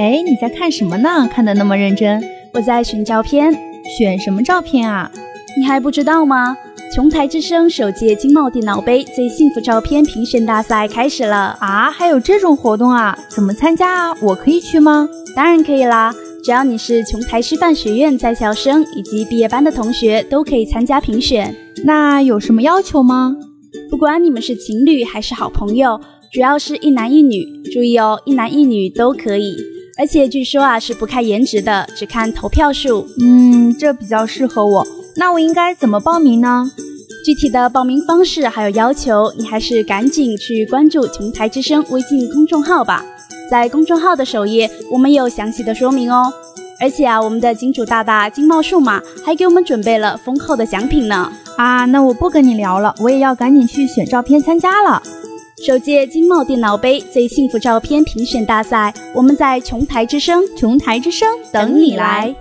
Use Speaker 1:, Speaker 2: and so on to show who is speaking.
Speaker 1: 哎，你在看什么呢？看得那么认真。
Speaker 2: 我在选照片，
Speaker 1: 选什么照片啊？
Speaker 2: 你还不知道吗？琼台之声首届金茂电脑杯最幸福照片评选大赛开始了
Speaker 1: 啊！还有这种活动啊？怎么参加啊？我可以去吗？
Speaker 2: 当然可以啦！只要你是琼台师范学院在校生以及毕业班的同学，都可以参加评选。
Speaker 1: 那有什么要求吗？
Speaker 2: 不管你们是情侣还是好朋友，主要是一男一女。注意哦，一男一女都可以。而且据说啊，是不看颜值的，只看投票数。
Speaker 1: 嗯，这比较适合我。那我应该怎么报名呢？
Speaker 2: 具体的报名方式还有要求，你还是赶紧去关注“琼台之声”微信公众号吧。在公众号的首页，我们有详细的说明哦。而且啊，我们的金主大大金茂数码还给我们准备了丰厚的奖品呢。
Speaker 1: 啊，那我不跟你聊了，我也要赶紧去选照片参加了。
Speaker 2: 首届金茂电脑杯最幸福照片评选大赛，我们在琼台之声，
Speaker 1: 琼台之声等你来。